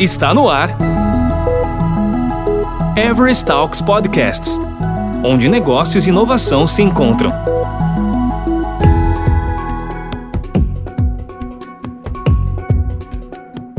Está no ar. Everest Talks Podcasts onde negócios e inovação se encontram.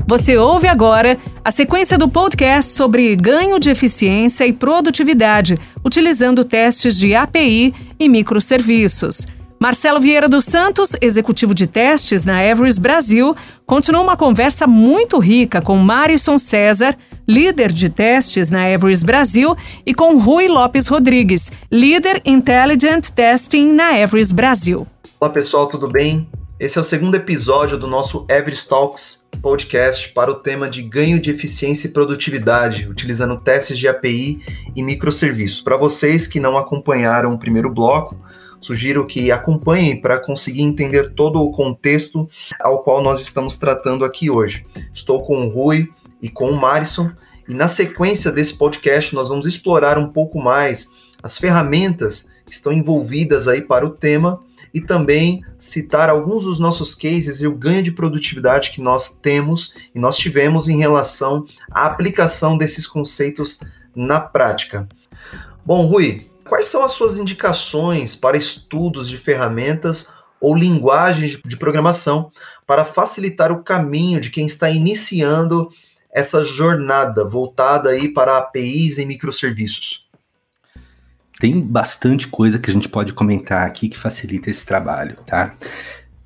Você ouve agora a sequência do podcast sobre ganho de eficiência e produtividade, utilizando testes de API e microserviços. Marcelo Vieira dos Santos, executivo de testes na Everest Brasil, continuou uma conversa muito rica com Marison César, líder de testes na Everest Brasil, e com Rui Lopes Rodrigues, líder Intelligent Testing na Everest Brasil. Olá pessoal, tudo bem? Esse é o segundo episódio do nosso Everest Talks podcast para o tema de ganho de eficiência e produtividade, utilizando testes de API e microserviços. Para vocês que não acompanharam o primeiro bloco, Sugiro que acompanhem para conseguir entender todo o contexto ao qual nós estamos tratando aqui hoje. Estou com o Rui e com o Marison, e na sequência desse podcast nós vamos explorar um pouco mais as ferramentas que estão envolvidas aí para o tema e também citar alguns dos nossos cases e o ganho de produtividade que nós temos e nós tivemos em relação à aplicação desses conceitos na prática. Bom, Rui, Quais são as suas indicações para estudos de ferramentas ou linguagens de programação para facilitar o caminho de quem está iniciando essa jornada voltada aí para APIs e microserviços? Tem bastante coisa que a gente pode comentar aqui que facilita esse trabalho, tá?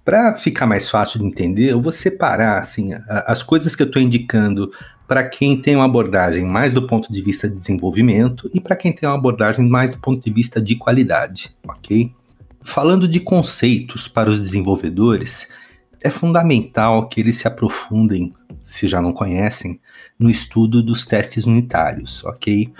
Para ficar mais fácil de entender, eu vou separar assim, as coisas que eu estou indicando para quem tem uma abordagem mais do ponto de vista de desenvolvimento e para quem tem uma abordagem mais do ponto de vista de qualidade, ok? Falando de conceitos para os desenvolvedores, é fundamental que eles se aprofundem, se já não conhecem, no estudo dos testes unitários, ok?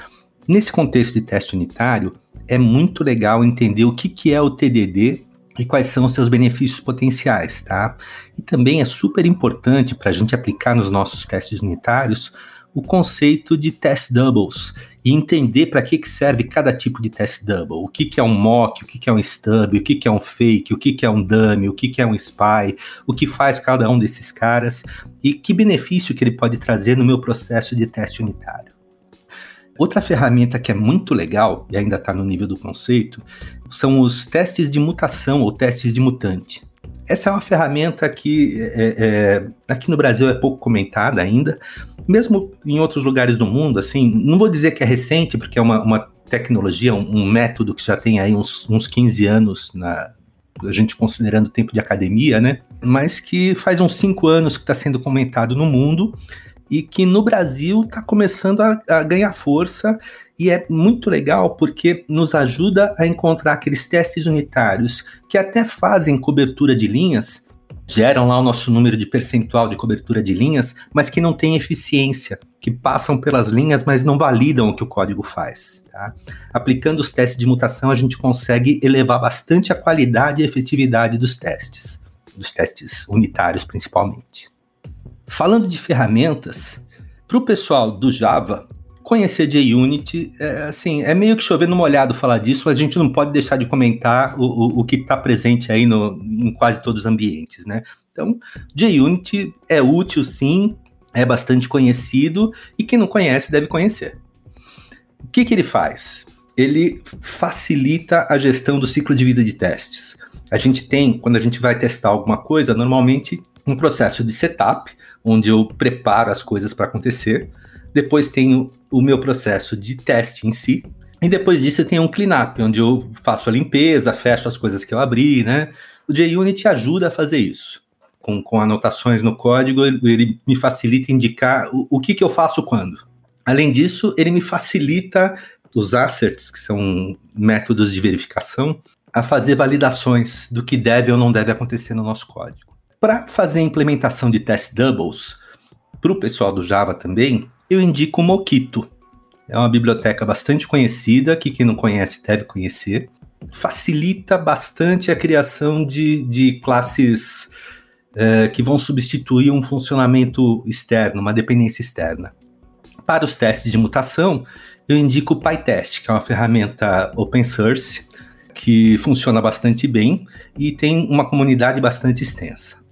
Nesse contexto de teste unitário, é muito legal entender o que, que é o TDD e quais são os seus benefícios potenciais, tá? E também é super importante para a gente aplicar nos nossos testes unitários o conceito de test doubles e entender para que, que serve cada tipo de test double. O que, que é um mock, o que, que é um stub, o que, que é um fake, o que, que é um dummy, o que, que é um spy, o que faz cada um desses caras e que benefício que ele pode trazer no meu processo de teste unitário. Outra ferramenta que é muito legal, e ainda está no nível do conceito, são os testes de mutação ou testes de mutante. Essa é uma ferramenta que é, é, aqui no Brasil é pouco comentada ainda, mesmo em outros lugares do mundo, assim, não vou dizer que é recente, porque é uma, uma tecnologia, um, um, método que já tem aí uns, uns 15 anos, na, a gente considerando o tempo de academia, né? Mas que faz uns 5 anos que está sendo comentado no mundo e que no Brasil está começando a, a, ganhar força e é muito legal porque nos ajuda a encontrar aqueles testes unitários que até fazem cobertura de linhas, geram lá o nosso número de percentual de cobertura de linhas, mas que não têm eficiência, que passam pelas linhas, mas não validam o que o código faz. Tá? Aplicando os testes de mutação, a gente consegue elevar bastante a qualidade e efetividade dos testes, dos testes unitários principalmente. Falando de ferramentas, para o pessoal do Java, conhecer JUnit, é, assim, é meio que chover no molhado falar disso, mas a gente não pode deixar de comentar o, o, o que está presente aí no, em quase todos os ambientes, né? Então, JUnit é útil sim, é bastante conhecido e quem não conhece deve conhecer. O que, que ele faz? Ele facilita a gestão do ciclo de vida de testes. A gente tem, quando a gente vai testar alguma coisa, normalmente um processo de setup, onde eu preparo as coisas para acontecer. Depois tenho o meu processo de teste em si. E depois disso eu tenho um cleanup, onde eu faço a limpeza, fecho as coisas que eu abri, né? O JUnit ajuda a fazer isso. Com, com anotações no código, ele me facilita indicar o, o que, que eu faço quando. Além disso, ele me facilita os asserts, que são métodos de verificação, a fazer validações do que deve ou não deve acontecer no nosso código. Para fazer a implementação de test doubles, para o pessoal do Java também, eu indico o Mockito. É uma biblioteca bastante conhecida, que quem não conhece deve conhecer. Facilita bastante a criação de, de classes é, que vão substituir um funcionamento externo, uma dependência externa. Para os testes de mutação, eu indico o PyTest, que é uma ferramenta open source que funciona bastante bem e tem uma comunidade bastante extensa.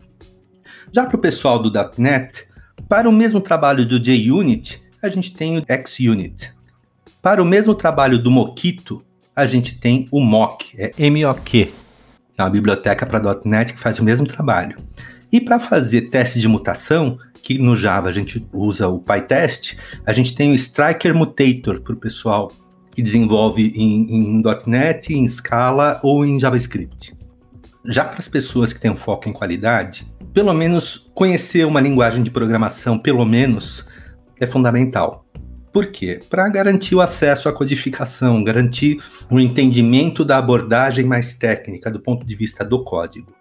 Já para o pessoal do .NET, Para o mesmo trabalho do JUnit, a gente tem o XUnit. Para o mesmo trabalho do Mockito, a gente tem o Mock, é M-O-Q, é uma biblioteca para .NET que faz o mesmo trabalho. E para fazer teste de mutação, que no Java a gente usa o PyTest, a gente tem o Striker Mutator para o pessoal que desenvolve em, em .NET, em Scala ou em JavaScript. Já para as pessoas que têm um foco em qualidade, pelo menos conhecer uma linguagem de programação, pelo menos, é fundamental. Por quê? Para garantir o acesso à codificação, garantir o entendimento da abordagem mais técnica do ponto de vista do código.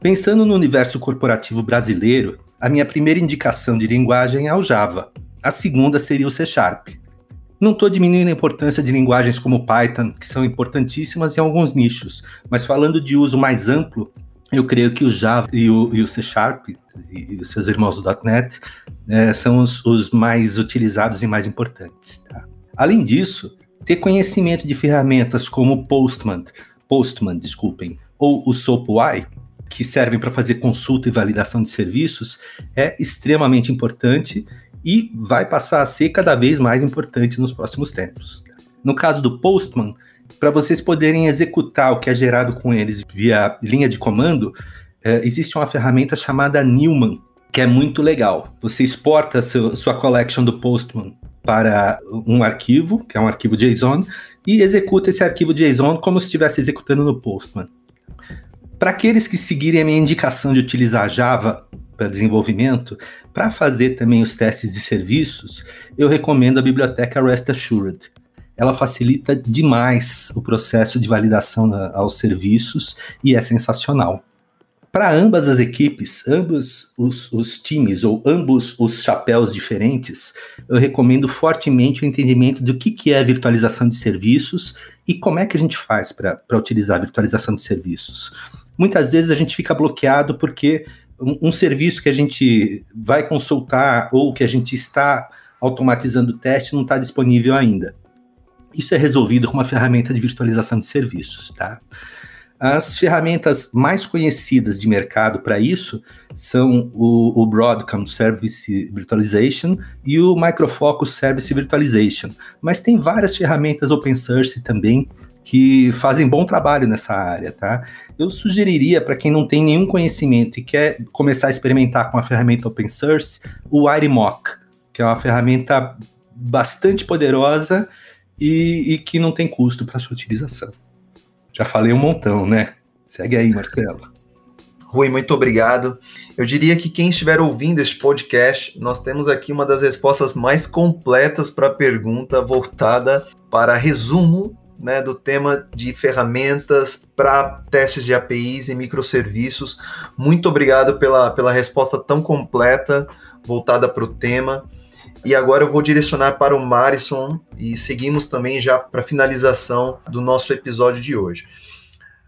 Pensando no universo corporativo brasileiro, a minha primeira indicação de linguagem é o Java. A segunda seria o C Sharp. Não estou diminuindo a importância de linguagens como Python, que são importantíssimas em alguns nichos, mas falando de uso mais amplo, eu creio que o Java e o, e o C Sharp e, os seus irmãos do .NET é, são os, os, mais utilizados e mais importantes. Tá? Além disso, ter conhecimento de ferramentas como Postman, Postman, desculpem, ou o SoapUI, que servem para fazer consulta e validação de serviços, é extremamente importante e vai passar a ser cada vez mais importante nos próximos tempos. No caso do Postman, para vocês poderem executar o que é gerado com eles via linha de comando, é, existe uma ferramenta chamada Newman, que é muito legal. Você exporta seu, sua collection do Postman para um arquivo, que é um arquivo JSON, e executa esse arquivo JSON como se estivesse executando no Postman. Para aqueles que seguirem a minha indicação de utilizar Java para desenvolvimento, para fazer também os testes de serviços, eu recomendo a biblioteca Rest Assured. Ela facilita demais o processo de validação aos serviços e é sensacional. Para ambas as equipes, ambos os, os, times ou ambos os chapéus diferentes, eu recomendo fortemente o entendimento do que, que é virtualização de serviços e como é que a gente faz para utilizar a virtualização de serviços muitas vezes a gente fica bloqueado porque um, um, serviço que a gente vai consultar ou que a gente está automatizando o teste não está disponível ainda. Isso é resolvido com uma ferramenta de virtualização de serviços, tá? As ferramentas mais conhecidas de mercado para isso são o, o, Broadcom Service Virtualization e o Microfocus Service Virtualization. Mas tem várias ferramentas open source também que fazem bom trabalho nessa área, tá? Eu sugeriria para quem não tem nenhum conhecimento e quer começar a experimentar com a ferramenta open source, o IRIMOC, que é uma ferramenta bastante poderosa e, e que não tem custo para sua utilização. Já falei um montão, né? Segue aí, Marcelo. Rui, muito obrigado. Eu diria que quem estiver ouvindo este podcast, nós temos aqui uma das respostas mais completas para a pergunta voltada para resumo né, do tema de ferramentas para testes de APIs e microserviços. Muito obrigado pela, pela resposta tão completa, voltada para o tema. E agora eu vou direcionar para o Marison e seguimos também já para finalização do nosso episódio de hoje.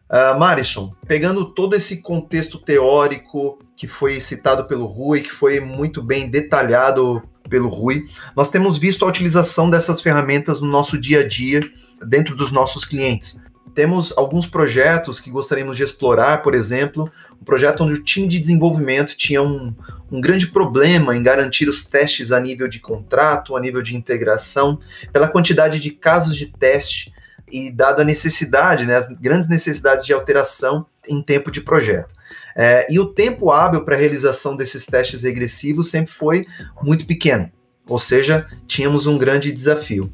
Uh, Marison, pegando todo esse contexto teórico que foi citado pelo Rui, que foi muito bem detalhado pelo Rui, nós temos visto a utilização dessas ferramentas no nosso dia a dia dentro dos nossos clientes. Temos alguns projetos que gostaríamos de explorar, por exemplo, um projeto onde o time de desenvolvimento tinha um, um grande problema em garantir os testes a nível de contrato, a nível de integração, pela quantidade de casos de teste e dado a necessidade, né, as grandes necessidades de alteração em tempo de projeto. É, e o tempo hábil para a realização desses testes regressivos sempre foi muito pequeno, ou seja, tínhamos um grande desafio.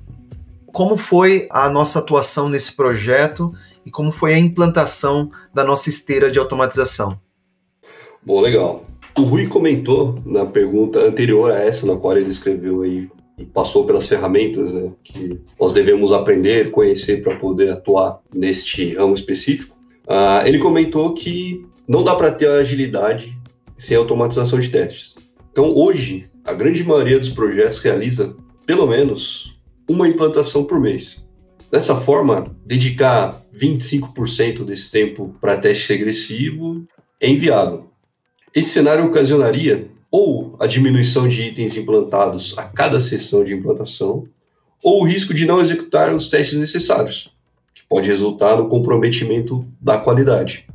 Como foi a nossa atuação nesse projeto e como foi a implantação da nossa esteira de automatização? Bom, legal. O Rui comentou na pergunta anterior a essa, na qual ele escreveu aí e passou pelas ferramentas né, que nós devemos aprender, conhecer para poder atuar neste ramo específico. Uh, ele comentou que não dá para ter agilidade sem automatização de testes. Então, hoje, a grande maioria dos projetos realiza pelo menos uma implantação por mês. Dessa forma, dedicar 25% desse tempo para teste regressivo é inviável. Esse cenário ocasionaria ou a diminuição de itens implantados a cada sessão de implantação, ou o risco de não executar os testes necessários, que pode resultar no comprometimento da qualidade.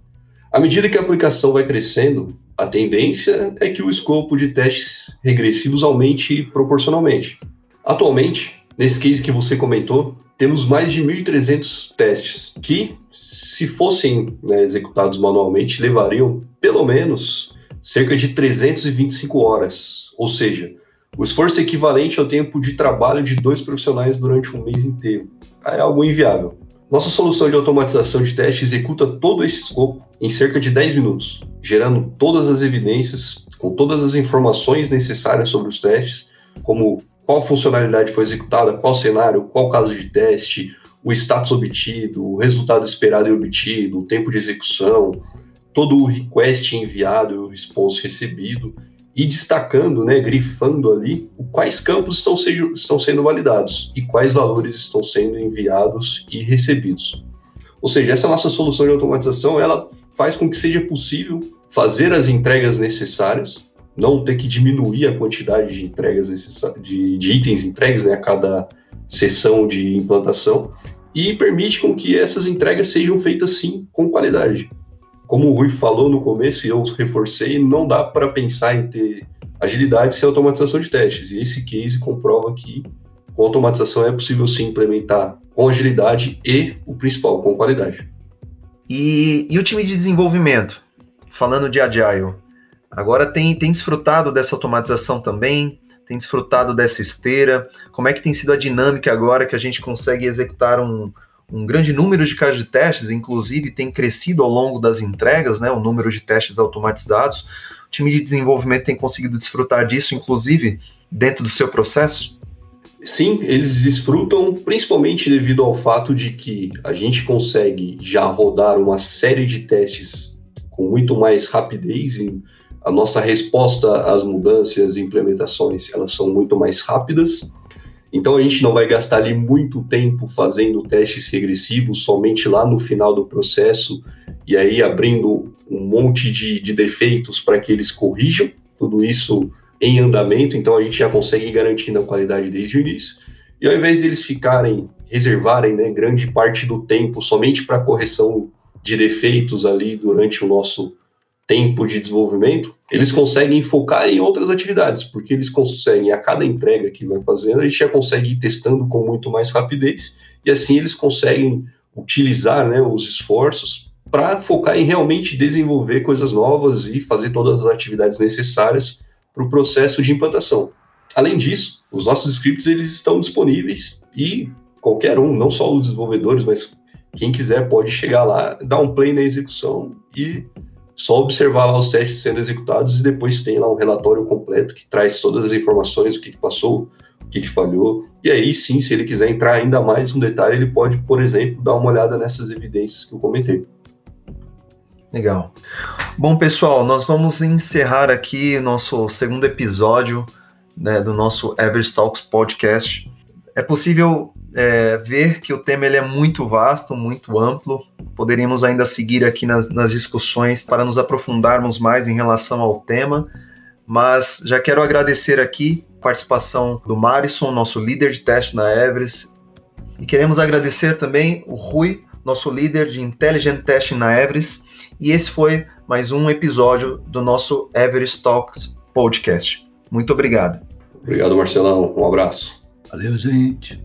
À medida que a aplicação vai crescendo, A tendência é que o escopo de testes regressivos aumente proporcionalmente. Atualmente, nesse case que você comentou, temos mais de 1.300 testes que, se fossem né, executados manualmente, levariam pelo menos cerca de 325 horas, ou seja, o esforço equivalente ao tempo de trabalho de dois profissionais durante um mês inteiro. É algo inviável. Nossa solução de automatização de teste executa todo esse escopo em cerca de 10 minutos, gerando todas as evidências, com todas as informações necessárias sobre os testes, como qual funcionalidade foi executada, qual cenário, qual caso de teste, o status obtido, o resultado esperado e obtido, o tempo de execução, todo o request enviado e o response recebido, e destacando, né, grifando ali quais campos estão, sendo, estão sendo validados e quais valores estão sendo enviados e recebidos. Ou seja, essa nossa solução de automatização ela faz com que seja possível fazer as entregas necessárias, não ter que diminuir a quantidade de entregas de, de itens entregues né, a cada sessão de implantação e permite com que essas entregas sejam feitas sim com qualidade como o Rui falou no começo e eu reforcei, não dá para pensar em ter agilidade sem automatização de testes. E esse case comprova que com automatização é possível sim implementar com agilidade e, o principal, com qualidade. E, e o time de desenvolvimento? Falando de Agile, agora tem, tem desfrutado dessa automatização também? Tem desfrutado dessa esteira? Como é que tem sido a dinâmica agora que a gente consegue executar um, um grande número de casos de testes, inclusive tem crescido ao longo das entregas, né, o número de testes automatizados. O time de desenvolvimento tem conseguido desfrutar disso, inclusive dentro do seu processo? Sim, eles desfrutam principalmente devido ao fato de que a gente consegue já rodar uma série de testes com muito mais rapidez a nossa resposta às mudanças e implementações elas são muito mais rápidas então a gente não vai gastar ali muito tempo fazendo testes regressivos somente lá no final do processo e aí abrindo um monte de, de defeitos para que eles corrijam tudo isso em andamento. Então a gente já consegue garantir a qualidade desde o início. E ao invés de eles ficarem, reservarem né, grande parte do tempo somente para correção de defeitos ali durante o nosso tempo de desenvolvimento, eles conseguem focar em outras atividades, porque eles conseguem, a cada entrega que vai fazendo, a gente já consegue ir testando com muito mais rapidez, e assim eles conseguem utilizar né, os esforços para focar em realmente desenvolver coisas novas e fazer todas as atividades necessárias para o processo de implantação. Além disso, os nossos scripts eles estão disponíveis e qualquer um, não só os desenvolvedores, mas quem quiser pode chegar lá, dar um play na execução e só observar lá os testes sendo executados e depois tem lá um relatório completo que traz todas as informações, o que, que passou, o que, que falhou. E aí sim, se ele quiser entrar ainda mais no detalhe, ele pode, por exemplo, dar uma olhada nessas evidências que eu comentei. Legal. Bom, pessoal, nós vamos encerrar aqui nosso segundo episódio né, do nosso Everstalks Podcast. É possível é, ver que o tema ele é muito vasto, muito amplo. Poderíamos ainda seguir aqui nas, nas discussões para nos aprofundarmos mais em relação ao tema, mas já quero agradecer aqui a participação do Marison, nosso líder de teste na Everest, e queremos agradecer também o Rui, nosso líder de Intelligent Testing na Everest, e esse foi mais um episódio do nosso Everest Talks Podcast. Muito obrigado. Obrigado, Marcelão. Um abraço. Valeu, gente.